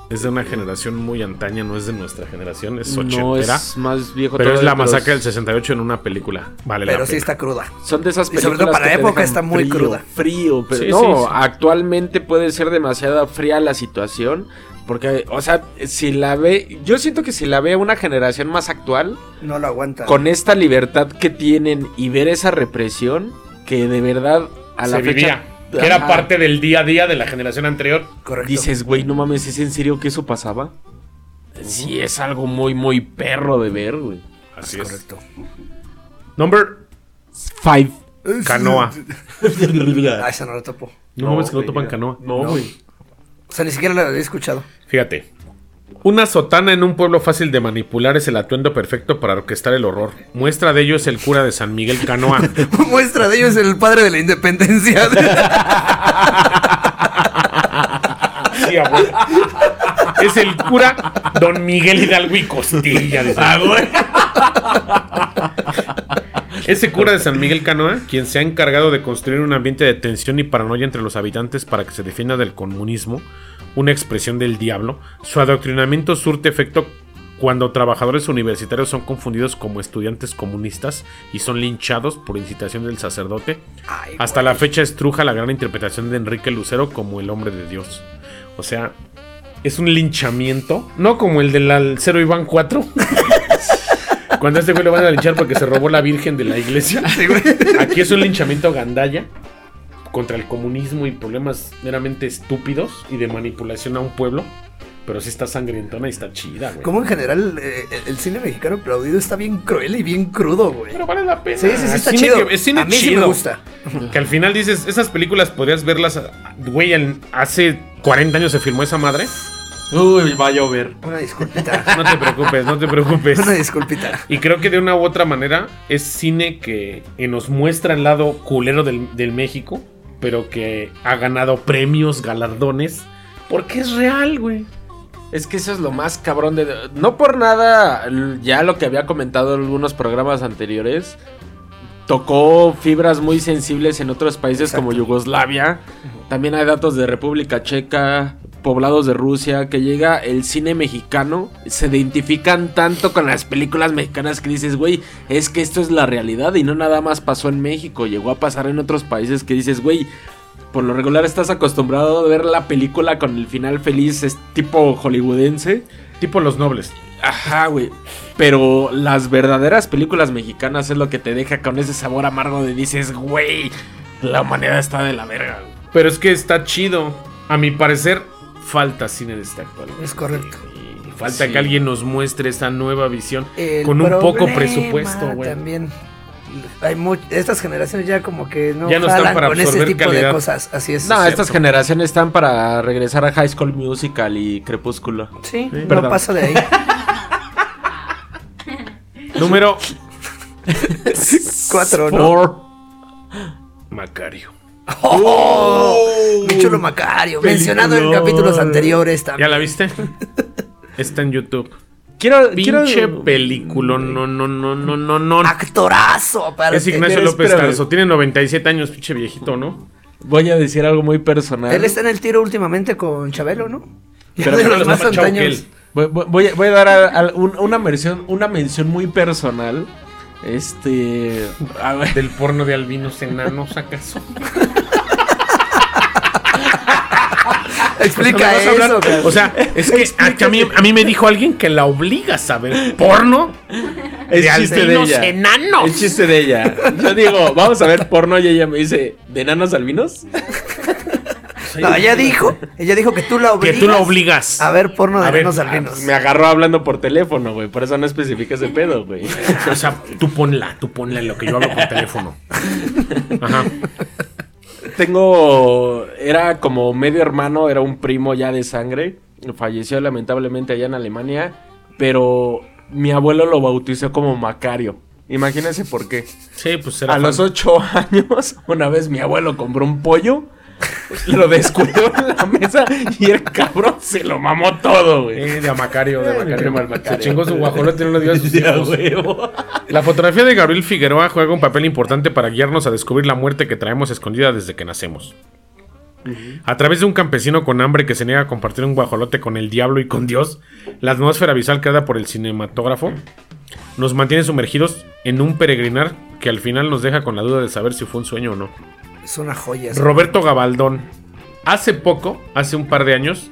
Es de una generación muy antaña, no es de nuestra generación, es no ochentera. es más viejo pero es la masacre del es- 68 en una película. Vale Pero la sí pena. está cruda. Son de esas Y sobre películas todo para que la época está muy frío, cruda. Frío, pero Sí, no, sí, sí. actualmente puede ser demasiado fría la situación. Porque, o sea, si la ve. Yo siento que si la ve una generación más actual, No lo aguanta. con esta libertad que tienen y ver esa represión, que de verdad a la Se fecha. vivía. Que era parte del día a día de la generación anterior. Correcto. Dices, güey, no mames, ¿es en serio que eso pasaba? Sí, es algo muy, muy perro de ver, güey. Así es. Correcto. Number Five. Canoa. Ah, esa no la topo. No, mames que no topan canoa. No, güey. Sea, ni siquiera la había escuchado. Fíjate. Una sotana en un pueblo fácil de manipular es el atuendo perfecto para orquestar el horror. Muestra de ello es el cura de San Miguel Canoa. Muestra de ello es el padre de la independencia. Sí, abuelo. Es el cura Don Miguel Hidalgo y Costilla. dice. Ese cura de San Miguel Canoa, quien se ha encargado de construir un ambiente de tensión y paranoia entre los habitantes para que se defienda del comunismo, una expresión del diablo, su adoctrinamiento surte efecto cuando trabajadores universitarios son confundidos como estudiantes comunistas y son linchados por incitación del sacerdote. Ay, Hasta la fecha estruja la gran interpretación de Enrique Lucero como el hombre de Dios. O sea, es un linchamiento, no como el del 0 Iván 4. Cuando a este güey lo van a linchar porque se robó la virgen de la iglesia. Aquí es un linchamiento gandalla contra el comunismo y problemas meramente estúpidos y de manipulación a un pueblo. Pero sí está sangrientona y está chida, güey. Como en general eh, el cine mexicano aplaudido está bien cruel y bien crudo, güey. Pero vale la pena. Sí, sí, sí, Es está cine chido. que- es cine A mí sí chido. me gusta. Que al final dices, esas películas podrías verlas, güey, hace 40 años se filmó esa madre. Uy, va a llover. Una disculpita. No te preocupes, no te preocupes. Una disculpita. Y creo que de una u otra manera es cine que, que nos muestra el lado culero del, del México, pero que ha ganado premios, galardones, porque es real, güey. Es que eso es lo más cabrón de... No por nada, ya lo que había comentado en algunos programas anteriores, tocó fibras muy sensibles en otros países como Yugoslavia. También hay datos de República Checa, poblados de Rusia, que llega el cine mexicano, se identifican tanto con las películas mexicanas que dices, güey, es que esto es la realidad y no nada más pasó en México, llegó a pasar en otros países que dices, güey, por lo regular estás acostumbrado a ver la película con el final feliz, es tipo hollywoodense. Tipo Los Nobles. Ajá, güey. Pero las verdaderas películas mexicanas es lo que te deja con ese sabor amargo de dices, güey, la humanidad está de la verga. güey". Pero es que está chido. A mi parecer, falta cine de este actual. Es correcto. Y falta Sí. que alguien nos muestre esa nueva visión El con un poco presupuesto, güey. También. Hay estas generaciones ya como que no, Ya no están para con ese absorber tipo calidad. de cosas. Así es. No, cierto. estas generaciones están para regresar a High School Musical y Crepúsculo. Sí, no perdón. pasa de ahí. Número Cuatro, ¿no? Four. Macario. Mi chulo Macario, mencionado en capítulos anteriores ¿Ya también. la viste? Está en YouTube. Quiero, Pinche quiero... película. No, no, no, no, no, no. Actorazo, aparte. Es Ignacio López espérame. Tarso. Tiene 97 años, pinche viejito, ¿no? Voy a decir algo muy personal. Él está en el tiro últimamente con Chabelo, ¿no? Ya Pero de los más antaños. Voy, voy- a, voy a dar a- a un- una, mención, una mención muy personal. Este. A ver. Del porno de albinos enanos, ¿acaso? Explica ¿Me vas a hablar? eso, cabrón. O sea, es que a, mí, a mí me dijo alguien que la obligas a ver porno Es de chiste de ella. enanos. El chiste de ella. Yo digo, vamos a ver porno y ella me dice, ¿de enanos albinos? No, ella dijo, ella dijo que tú la Que obligas. tú la obligas. A ver porno de A ver, menos ah, albinos. Me agarró hablando por teléfono, güey. Por eso no especifica ese pedo, güey. O sea, tú ponla, tú ponla en lo que yo hablo por teléfono. Ajá. Tengo. Era como medio hermano, era un primo ya de sangre. Falleció lamentablemente allá en Alemania. Pero mi abuelo lo bautizó como Macario. Imagínense por qué. Sí, pues era A los ocho años, una vez mi abuelo compró un pollo, lo descuidó en la mesa y el cabrón se lo mamó todo, güey. Eh, de a Macario, de Eh, Macario. Se chingó su guajolote y no lo dio a sus hijos. La fotografía de Gabriel Figueroa juega un papel importante para guiarnos a descubrir la muerte que traemos escondida desde que nacemos. A través de un campesino con hambre que se niega a compartir un guajolote con el diablo y con Dios, la atmósfera visual creada por el cinematógrafo nos mantiene sumergidos en un peregrinar que al final nos deja con la duda de saber si fue un sueño o no. Es una joya. Roberto Gabaldón. Hace poco, hace un par de años,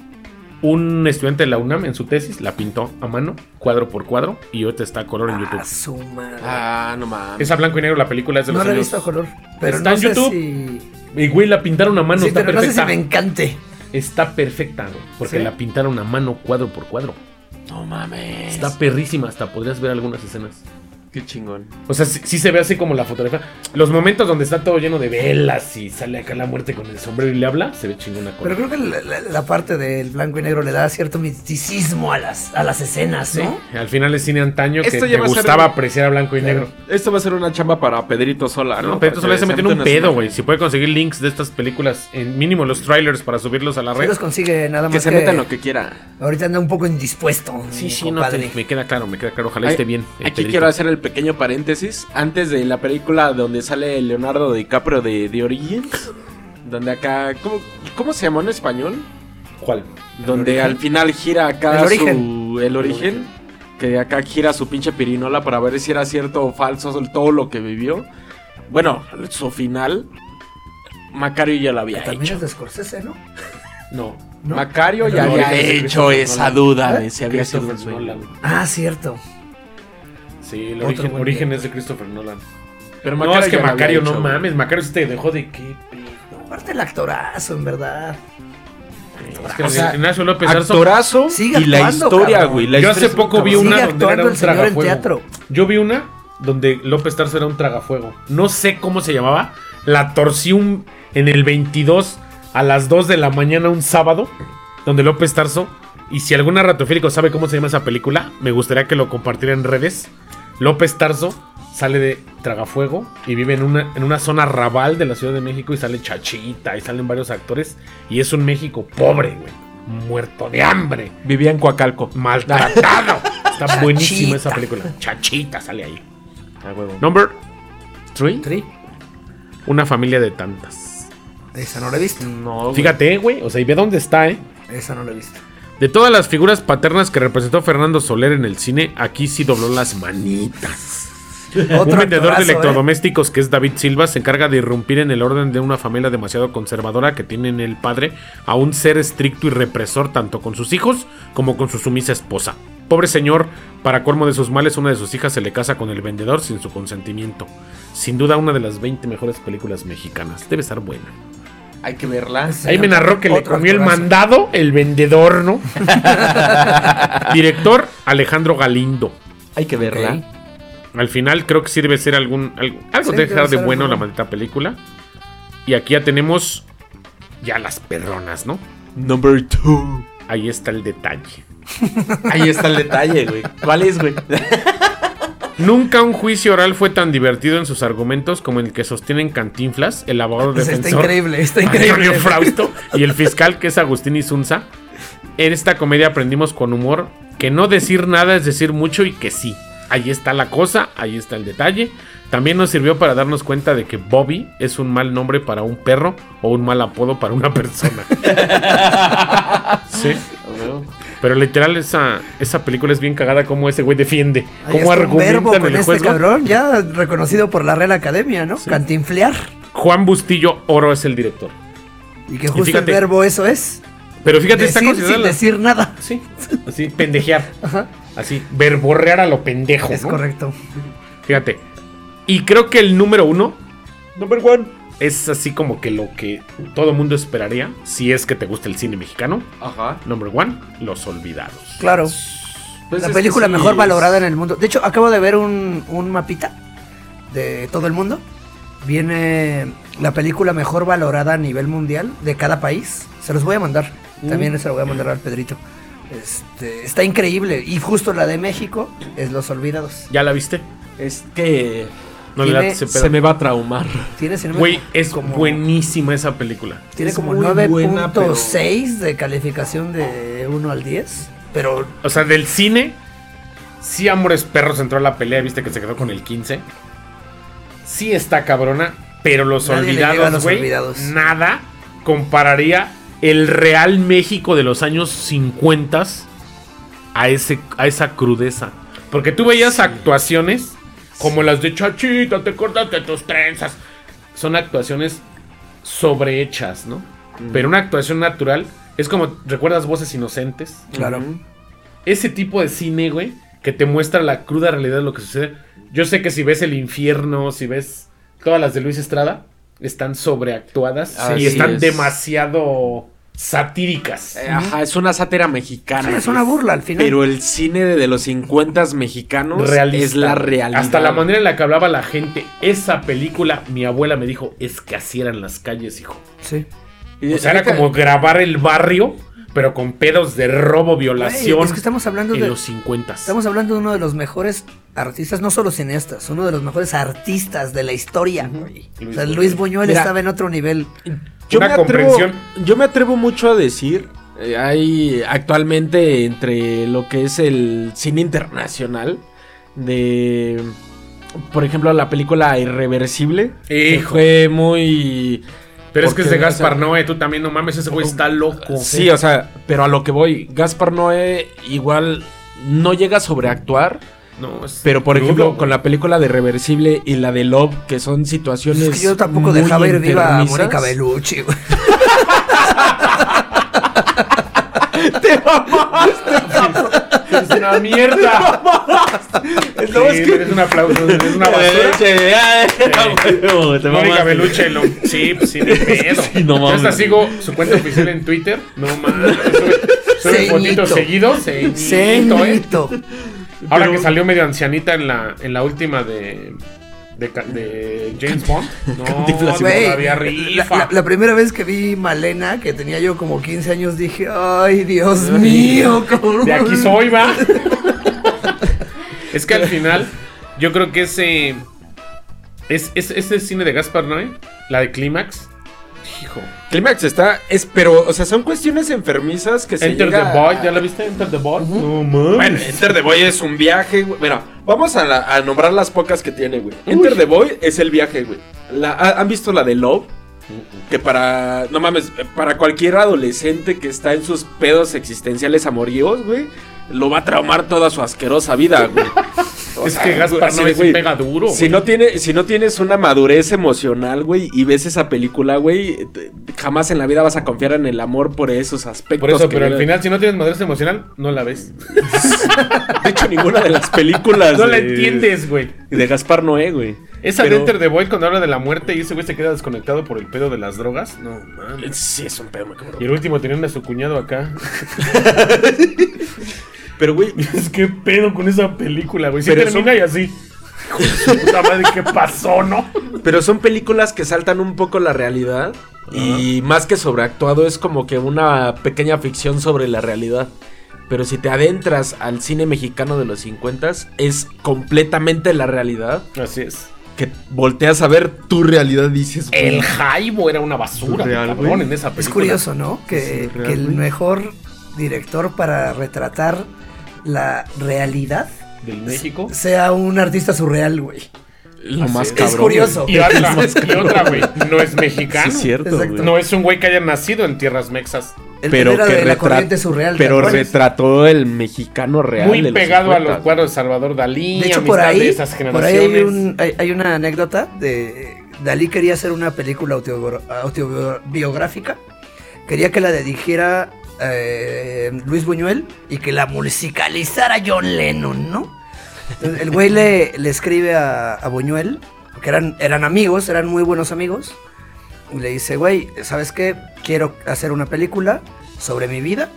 un estudiante de la UNAM en su tesis la pintó a mano, cuadro por cuadro, y ahorita está a color en Ah, YouTube. su madre. Ah, no mames. Es a blanco y negro la película, es de no los la he visto a color. Pero Está no en sé YouTube. si. Y güey, la pintaron a mano, sí, está pero no sé si perfecta. me encante. Está perfecta, güey, porque ¿Sí? la pintaron a mano cuadro por cuadro. No mames. Está perrísima, hasta podrías ver algunas escenas. Qué chingón. O sea, sí, sí se ve así como la fotografía. Los momentos donde está todo lleno de velas y sale acá la muerte con el sombrero y le habla, se ve chingona con Pero creo que la, la- la parte del blanco y negro le da cierto misticismo a las, a las escenas, ¿no? Sí, al final es cine antaño que te gustaba un- apreciar a blanco y negro. Esto va a ser una chamba para Pedrito Sola, ¿no? No, Para esto se mete en un pedo, güey. Si puede conseguir links de estas películas, en mínimo los trailers para subirlos a la red. los consigue nada más Que se que metan lo que quiera. ahorita anda un poco indispuesto. Sí, sí, no, te- me queda claro, me queda claro. Ojalá Ay, esté bien. el Aquí Pedrito. quiero hacer el pequeño paréntesis. Antes de la película donde sale Leonardo DiCaprio de The Origins. Donde acá. ¿Cómo, cómo se llamó en español? ¿Cuál? Donde al final gira acá El origen. su. El origen. Que acá gira su pinche pirinola para ver si era cierto o falso todo lo que vivió. Bueno, su final. Macario ya lo había También hecho. es de Scorsese, ¿no? No. ¿No? Macario ya No, había de hecho esa duda ¿Eh? de si había sido un sueño. Ah, cierto. Sí, el origen, origen es de Christopher Nolan. Pero no, es que Macario, hecho, no güey. mames. Macario se te dejó de qué pedo. Aparte el actorazo, en verdad. Es que O sea, Ignacio López Arzo. Actorazo Sigue y la historia, cabrón. güey. la Yo hace poco vi una donde era un tragafuego. Yo vi una donde López Tarso era un tragafuego. No sé cómo se llamaba. La torcí un- en el 22 a las 2 de la mañana un sábado. Donde López Tarso. Y si algún narratofílico sabe cómo se llama esa película, me gustaría que lo compartiera en redes. López Tarso sale de Tragafuego y vive en una, en una zona rabal de la Ciudad de México y sale Chachita y salen varios actores. Y es un México pobre, güey. Muerto de hambre Vivía en Coacalco. maltratado. Está buenísima esa película. Chachita sale ahí. Ah, huevo. Number 3. Tri. Una familia de tantas. Esa no la he visto. No, güey. Fíjate, güey. O sea, y ve dónde está, eh. Esa no la he visto. De todas las figuras paternas que representó Fernando Soler en el cine, aquí sí dobló las manitas. Un vendedor de ¿eh? electrodomésticos que es David Silva se encarga de irrumpir en el orden de una familia demasiado conservadora que tiene en el padre a un ser estricto y represor tanto con sus hijos como con su sumisa esposa. Pobre señor, para colmo de sus males, una de sus hijas se le casa con el vendedor sin su consentimiento. Sin duda una de las 20 mejores películas mexicanas. Debe estar buena. Hay que verla. Sí. Ahí me narró que le comió el mandado el vendedor, ¿no? Director Alejandro Galindo. Hay que verla. Al final creo que sí debe ser algún algo, algo Sí, de debe dejar de bueno algo la maldita película. Y aquí ya tenemos ya las perronas, ¿no? Number two. Ahí está el detalle. Ahí está el detalle, güey. ¿Cuál es, güey? Nunca un juicio oral fue tan divertido en sus argumentos como el que sostienen Cantinflas, el abogado Pues está defensor increíble, está Antonio. Frausto y el fiscal que es Agustín Isunza. En esta comedia aprendimos con humor que no decir nada es decir mucho y que sí. Ahí está la cosa, ahí está el detalle. También nos sirvió para darnos cuenta de que Bobby es un mal nombre para un perro o un mal apodo para una persona. sí. Pero literal esa, esa película es bien cagada como ese güey defiende. Ahí Cómo está argumentan con el este cabrón, ya reconocido por la Real Academia, ¿no? Cantinflear. Juan Bustillo Oro es el director. Y que justo fíjate- el verbo eso es. Pero fíjate, está Decir considerada sin decir nada. Sí, así, pendejear. Ajá. Así, verborrear a lo pendejo. Es ¿no? correcto. Fíjate. Y creo que el número uno Number one. Es así como que lo que todo mundo esperaría si es que te gusta el cine mexicano. Ajá. Number one, Los Olvidados. Claro. Pues la película sí, mejor es- valorada en el mundo. De hecho, acabo de ver un, un mapita de todo el mundo. Viene la película mejor valorada a nivel mundial de cada país. Se los voy a mandar. Mm. También se lo voy a mandar al Pedrito. Este, está increíble. Y justo la de México es Los Olvidados. ¿Ya la viste? Es que No le Tiene- late ese pedo. se me va a traumar. Tiene, si no me- Güey, es como- buenísima esa película. Tiene Es como muy buena, 9.6 de calificación de 1 al 10. Pero O sea, del cine, sí Amores Perros entró a la pelea, viste que se quedó con el 15. Sí está cabrona, pero Los Nadie le Olvidados, Los güey, Olvidados. nada compararía el real México de los años 50 a, ese, a esa crudeza. Porque tú veías actuaciones como las de Chachita, te cortaste tus trenzas. Son actuaciones sobrehechas, ¿no? Pero una actuación natural es como, ¿recuerdas Voces Inocentes? claro. ese tipo de cine, güey, que te muestra la cruda realidad de lo que sucede. Yo sé que si ves El Infierno, si ves todas las de Luis Estrada, están sobreactuadas Así y están es. demasiado satíricas. Eh, Ajá, es una sátira mexicana. Sí, es una burla al final. Pero el cine de los 50 mexicanos Realista. es la realidad. Hasta la manera en la que hablaba la gente. Esa película, mi abuela me dijo, es que así eran las calles, hijo. Sí. O sea, era como grabar el barrio, pero con pedos de robo, violación. Es que estamos hablando en de- los 50. Estamos hablando de uno de los mejores artistas, no solo cineastas, uno de los mejores artistas de la historia. Luis O sea, Buñuel. Luis Buñuel Mira. estaba en otro nivel. Yo una me atrevo, comprensión. Yo me atrevo mucho a decir, eh, hay actualmente entre lo que es el cine internacional de, por ejemplo, la película Irreversible, que fue muy... Pero es que es de o Gaspar sea, Noé, tú también no mames, ese güey está loco. Sí, o sea, pero a lo que voy, Gaspar Noé igual no llega a sobreactuar, No, es pero por crudo, ejemplo, con la película de Reversible y la de Love, que son situaciones... Es que yo tampoco muy dejaba ir viva a. Mónica Bellucci, güey. ¡Te mamaste! Es una mierda. No, es que- eres un aplauso, es una basura. Te Mónica. Beluche, lo- sí, pues sí, ni pedo. Sí, no Yo mames. hasta sigo su cuenta oficial en Twitter. No mames. Sube, sube fotitos seguidos. ¿eh? Ahora Pero- que salió medio ancianita en la, en la última de, de, James Bond. No, todavía la, rifa. la- la primera vez que vi Malena, que tenía yo como 15 años, dije, ay, Dios mío, cabrón. De aquí soy, va. es que al final, yo creo que ese. Es, es, ese cine de Gaspar Noé, la de Clímax. Hijo. Clímax está, es, pero, o sea, son cuestiones enfermizas que se Enter llega the a- ¿ya la viste? Enter the Void. No mames. Bueno, Enter the Void es un viaje, güey. Bueno, vamos a, la- a nombrar las pocas que tiene, güey. Enter the Void es el viaje, güey. La- ¿ha- ¿Han visto la de Love? Que para, no mames, para cualquier adolescente que está en sus pedos existenciales amoríos, güey, lo va a traumar toda su asquerosa vida, güey. O es sea, que Gaspar así Noé güey, pega duro. Si güey. no, tiene, si no tienes una madurez emocional, güey, y ves esa película, güey, jamás en la vida vas a confiar en el amor por esos aspectos. Por eso, que pero al final, si no tienes madurez emocional, no la ves. De hecho, ninguna de las películas. No la de- entiendes, güey. De Gaspar Noé, güey. Esa Pero- de Enter the Void cuando habla de la muerte y ese güey se queda desconectado por el pedo de las drogas. No mames. Sí, es un pedo muy cabrón. Y el último teniendo a su cuñado acá. Pero, güey, Es que pedo con esa película, güey. Si Pero termina son- y así. Puta madre, ¿qué pasó, no? pero son películas que saltan un poco la realidad. Y más que sobreactuado, es como que una pequeña ficción sobre la realidad. Pero si te adentras al cine mexicano de los 50 es completamente la realidad. Así es. Que volteas a ver tu realidad y dices, El Jaibo era una basura, Surreal, cabrón, en esa película. Es curioso, ¿no? Que, surreal, que el mejor director para retratar la realidad Del México. sea un artista surreal, güey. lo más es. cabrón. Es curioso. Y otra, y otra, güey. No es mexicano. Sí, es cierto, güey. No es un güey que haya nacido en tierras mexas. El pero que de la retra- corriente surreal. ¿te pero retrató el mexicano real. Muy de los pegado a 50. los cuadros de Salvador Dalí. De hecho, por amistad de ahí, esas por ahí hay, un- hay- hay una anécdota de Dalí quería hacer una película autobio- autobiográfica. Quería que la dirigiera eh, Luis Buñuel y que la musicalizara John Lennon, ¿no? El güey le, le escribe a, a Buñuel, que eran, eran amigos, eran muy buenos amigos. Y le dice, güey, ¿sabes qué? Quiero hacer una película sobre mi vida.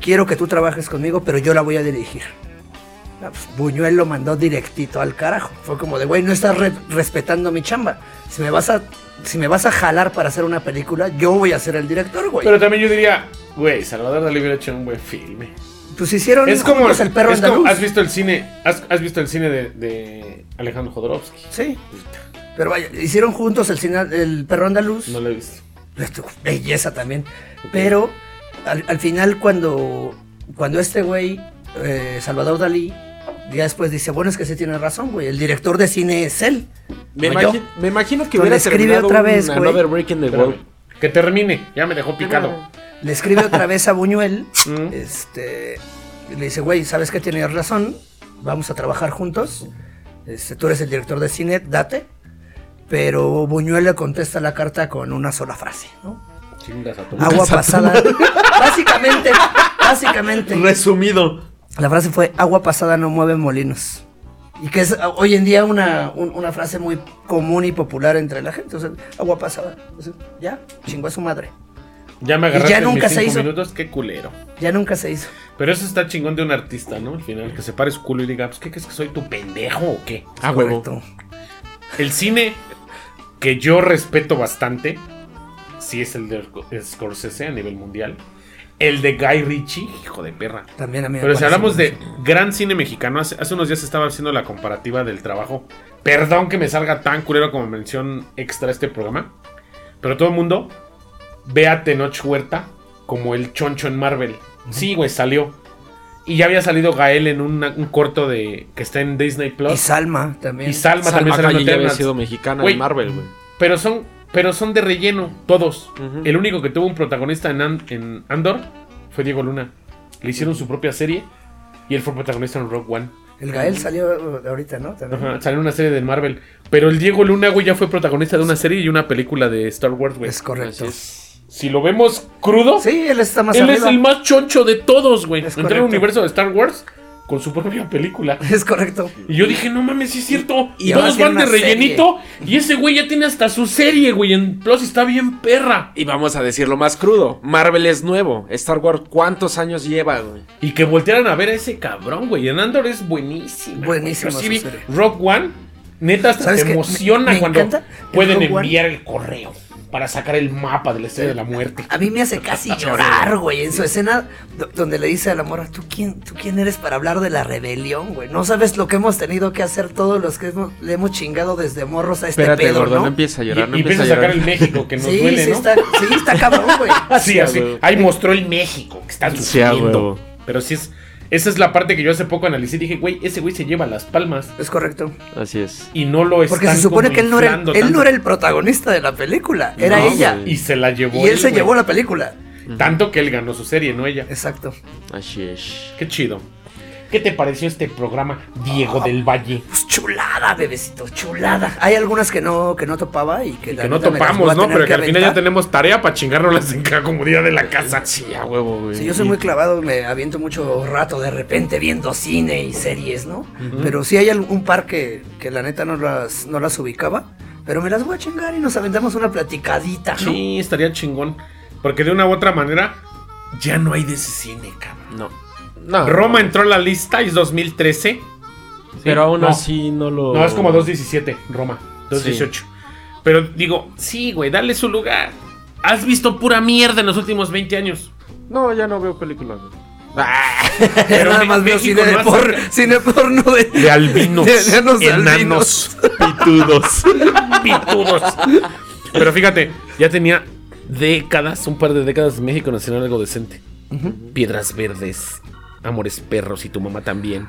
Quiero que tú trabajes conmigo, pero yo la voy a dirigir. Buñuel lo mandó directito al carajo. Fue como de, güey, no estás re- respetando mi chamba. Si me vas a si me vas a jalar para hacer una película, yo voy a ser el director, güey. Pero también yo diría, güey, Salvador Dalí hubiera hecho un buen filme. Pues hicieron Es como, juntos el perro es como- andaluz. ¿Has visto el cine? ¿Has, has visto el cine de, de Alejandro Jodorowsky? Sí. Pero vaya, hicieron juntos el, cine- el perro andaluz. No lo he visto. Belleza también. Pero al, al final cuando, cuando este güey, eh, Salvador Dalí, ya después dice, bueno, es que sí tiene razón, güey. El director de cine es él. Me, no yo. imagi- me imagino que Pero hubiera le escribe otra un vez, güey. Another Break in the Espérame. Wall. Que termine. Ya me dejó picado. Le escribe otra vez a Buñuel. Mm. este, y le dice, güey, ¿sabes que tienes razón? Vamos a trabajar juntos. Este, tú eres el director de cine, date. Pero Buñuel le contesta la carta con una sola frase, ¿no? Chingas a tu Agua pasada. básicamente, básicamente. Resumido. La frase fue, agua pasada no mueve molinos. Y que es ah, hoy en día una, un- una frase muy común y popular entre la gente. O sea, agua pasada. O sea, ya, chingó a su madre. Ya me Y agarraste ya en nunca mis se cinco hizo. minutos. Qué culero. Ya nunca se hizo. Pero eso está chingón de un artista, ¿no? Al final, que se pare su culo y diga, pues, ¿qué crees que soy tu pendejo o qué? A huevo. Correcto. El cine que yo respeto bastante, sí es el de Scorsese a nivel mundial. El de Guy Ritchie, hijo de perra. También a mí me Pero si hablamos de gran cine mexicano, hace, hace unos días estaba haciendo la comparativa del trabajo. Perdón que me salga tan culero como mención extra este programa. Pero todo el mundo ve a Tenoch Huerta como el choncho en Marvel. Sí, güey, salió. Y ya había salido Gael en una- un corto de que está en Disney Plus. Y Salma también. Y Salma, Salma también salió en había sido mexicana en Marvel, güey. Pero son, pero son de relleno, todos. El único que tuvo un protagonista en, An- en Andor fue Diego Luna. Le hicieron su propia serie y él fue protagonista en Rogue One. El Gael salió ahorita, ¿no? Ajá, salió en una serie de Marvel. Pero el Diego Luna, güey, ya fue protagonista de una serie y una película de Star Wars, güey. Es correcto. Es. Si lo vemos crudo, Sí, él está más él arriba. es el más choncho de todos, güey. Es Entró en correcto. el universo de Star Wars con su propia película. Es correcto. Y yo dije, no mames, sí es cierto. Y Y todos tiene van de rellenito. Y ese güey ya tiene hasta su serie, güey. En Plus está bien perra. Y vamos a decirlo más crudo. Marvel es nuevo. Star Wars, ¿cuántos años lleva, güey? Y que voltearan a ver a ese cabrón, güey. En Andor es buenísimo. Serie. Rock One, neta, hasta ¿Sabes te emociona Me- me cuando pueden One. enviar el correo para sacar el mapa de la estrella de la muerte. A mí me hace casi llorar, güey, en su escena do- donde le dice a la morra, ¿tú quién, ¿tú quién eres para hablar de la rebelión, güey? No sabes lo que hemos tenido que hacer todos los que hemos- le hemos chingado desde morros a este Espérate, pedo, gordo, no, ¿no? empieza a llorar, no y empieza empieza a sacar el México que nos sí, duele, sí, ¿no? está, sí, está cabrón, güey. Así, Sí, así. Ahí mostró el México que está Sí, a sufriendo. huevo. Pero sí es. Esa es la parte que yo hace poco analicé y dije, güey, ese güey se lleva las palmas Es correcto. Así es. y no lo están Porque se supone que él no, era, inflando él no era el protagonista de la película, era No, ella. güey. Y se la llevó Y él se güey. llevó la película. Tanto que él ganó su serie, no ella. Exacto. Así es. Qué chido. ¿Qué te pareció este programa, Diego del Valle? Pues chulada, bebecito, chulada. Hay algunas que no, que no topaba y que, la Que no topamos, ¿no? Pero que al final ya tenemos tarea para chingárnoslas en cada comodidad de la casa. Sí, a huevo, güey. Sí, yo soy muy clavado, me aviento mucho rato de repente viendo cine y series, ¿no? Pero sí hay algún par que, que la neta no las, no las ubicaba, pero me las voy a chingar y nos aventamos una platicadita, ¿no? Sí, estaría chingón. Porque de una u otra manera, ya no hay de ese cine, cabrón. No. No. Roma entró a la lista, es 2013. Pero aún No. así no lo. No, es como 217, Roma. 218. Pero digo, sí, güey, dale su lugar. Has visto pura mierda en los últimos 20 años. No, ya no veo películas. güey. Pero nada más veo cine, de no por, cine porno de, De albinos, de enanos albinos. Pitudos. pitudos. Pero fíjate, ya tenía décadas, un par de décadas en México nacional algo decente. Piedras verdes, amores perros y tu mamá también.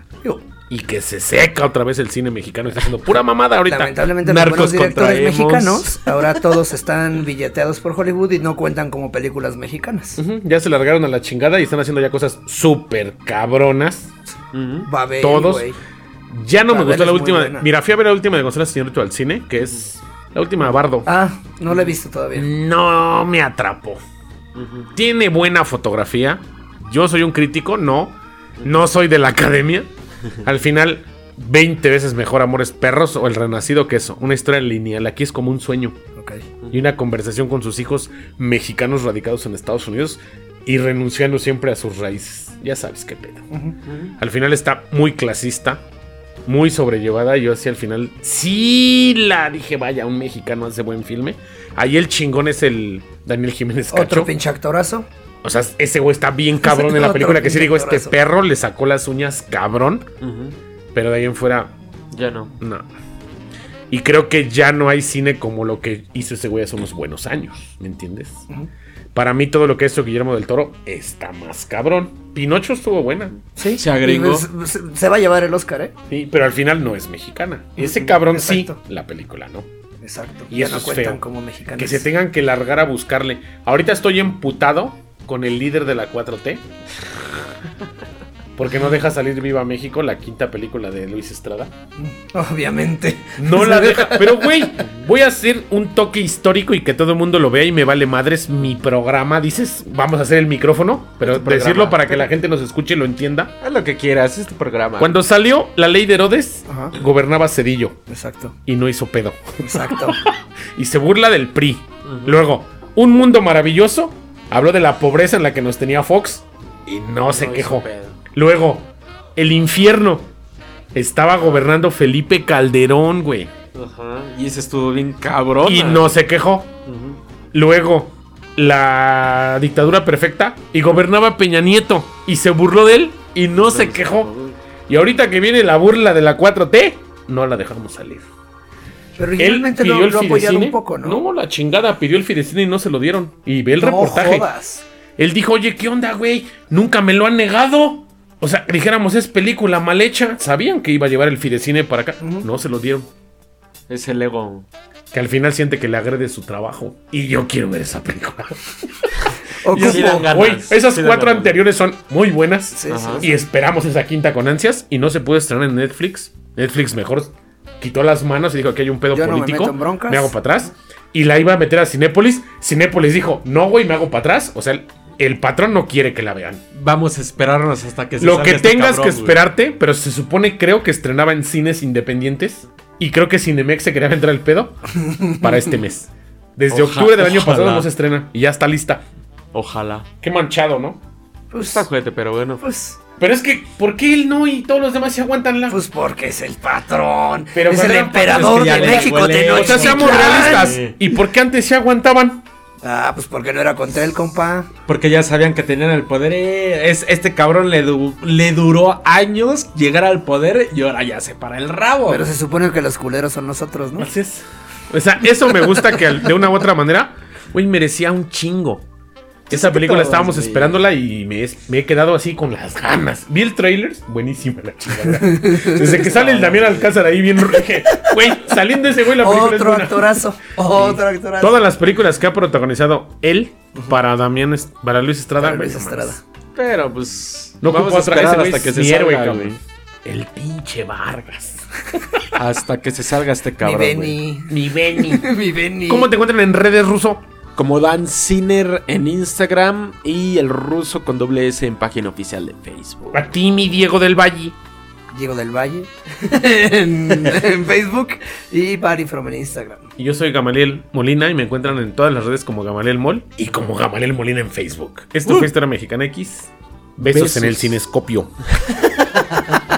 Y que se seca otra vez el cine mexicano. Está haciendo pura mamada ahorita. Lamentablemente Narcos los buenos directores mexicanos ahora todos están billeteados por Hollywood y no cuentan como películas mexicanas. Ya se largaron a la chingada y están haciendo ya cosas súper cabronas. Babel, Todos. güey. Ya no me gustó la última. buena. Mira, fui a ver la última de Gonzalo Señorito al cine, que es la última de Bardo. Ah, no la he visto todavía. No me atrapó. Tiene buena fotografía. Yo soy un crítico, no. No soy de la academia. Al final, 20 veces mejor Amores Perros o El Renacido que eso. Una historia lineal. Aquí es como un sueño. Y una conversación con sus hijos mexicanos radicados en Estados Unidos y renunciando siempre a sus raíces. Ya sabes qué pedo. Al final está muy clasista, muy sobrellevada. Yo así al final sí la dije, vaya, un mexicano hace buen filme. Ahí el chingón es el Daniel Jiménez Cacho. Otro pinche actorazo. O sea, ese güey está bien cabrón en la película que sí digo, este perro le sacó las uñas cabrón, pero de ahí en fuera, Ya no. no. Y creo que ya no hay cine como lo que hizo ese güey hace unos buenos años, ¿me entiendes? Para mí todo lo que hizo Guillermo del Toro está más cabrón. Pinocho estuvo buena, Sí. Se agregó. Pues, Se, se va a llevar el Oscar, ¿eh? sí, pero al final no es mexicana. Ese cabrón Exacto. sí, la película no. Exacto. Y ya eso no es cuentan feo. como mexicanos. Que se tengan que largar a buscarle. Ahorita estoy emputado con el líder de la 4T. Porque no deja salir Viva México, la quinta película de Luis Estrada. Obviamente. No la deja. Pero, güey, voy a hacer un toque histórico y que todo el mundo lo vea y me vale madres mi programa. Dices, vamos a hacer el micrófono, pero decirlo para que la gente nos escuche y lo entienda. Haz lo que quieras, es tu programa. Cuando salió la ley de Herodes, Ajá. gobernaba Cedillo Exacto. y no hizo pedo. Exacto. y se burla del PRI. Luego, Un Mundo Maravilloso habló de la pobreza en la que nos tenía Fox y no se No quejó. Luego, El Infierno estaba gobernando Felipe Calderón, güey, Ajá. Y ese estuvo bien cabrón. y no se quejó. Luego, La Dictadura Perfecta y gobernaba Peña Nieto y se burló de él y no se quejó. Y ahorita que viene la burla de la 4T, no la dejamos salir. Pero Él originalmente pidió lo, el lo ha apoyado fidecine. un poco, ¿no? No, la chingada, pidió el fidecine y no se lo dieron. Y ve el No reportaje. jodas. Él dijo, oye, ¿qué onda, güey? Nunca me lo han negado. O sea, dijéramos, es película mal hecha. Sabían que iba a llevar el fidecine para acá. No se lo dieron. Es el ego. Que al final siente que le agrede su trabajo. Y yo quiero ver esa película. Sí ganas. Esas sí cuatro ganas. anteriores son muy buenas. Sí, Y esperamos esa quinta con ansias. Y no se puede estrenar en Netflix. Netflix mejor quitó las manos y dijo que hay un pedo Yo no me político. meto en broncas. me hago para atrás. Y la iba a meter a Cinépolis. Cinépolis dijo, no, güey, me hago para atrás. O sea, el, el patrón no quiere que la vean. Vamos a esperarnos hasta que se Lo que este tengas cabrón, que güey. esperarte, pero se supone, creo que estrenaba en cines independientes. Y creo que Cinemex se quería vender el pedo para este mes. Desde Oja- octubre del año pasado no se estrena. Y ya está lista. Ojalá. Qué manchado, ¿no? Pues, Está juguete, pero bueno. pues, Pero es que, ¿por qué él no y todos los demás se aguantan la... pues porque es el patrón. Pero es el emperador que de México, de o sea, seamos realistas. Sí. ¿Y por qué antes se aguantaban? Ah, pues porque no era contra él, compa. Porque ya sabían que tenían el poder. eh, Es, este cabrón le, du- le duró años llegar al poder y ahora ya se para el rabo. Pero se supone que los culeros son nosotros, ¿no? Así es. O sea, eso me gusta que de una u otra manera, güey, merecía un chingo. Esa película estábamos esperándola y me, es- me he quedado así con las ganas. Vi el trailer, buenísima la chingada. Desde que sale el Damián Alcázar ahí bien dije, güey, saliendo ese güey la película es Otro buena. actorazo. Otro actorazo. Todas las películas que ha protagonizado él para Damián, Es- para Luis Estrada, Para güey, Luis. Estrada. Pero pues. No vamos ocupo a otra esperar hasta que es se mi héroe, salga, cabrón. güey. El pinche Vargas. Hasta que se salga este Mi cabrón. güey. Benny. Mi Benny. Mi Benny. ¿Cómo te encuentran en redes ruso? Como Dan Sinner en Instagram y el ruso con doble S en página oficial de Facebook. A ti, mi Diego del Valle. Diego del Valle. en, en Facebook. Y Barry From en Instagram. Y yo soy Gamaliel Molina y me encuentran en todas las redes como Gamaliel Mol y como Gamaliel Molina en Facebook. Esto fue Historia Mexicana X. Besos, Besos. en el cinescopio.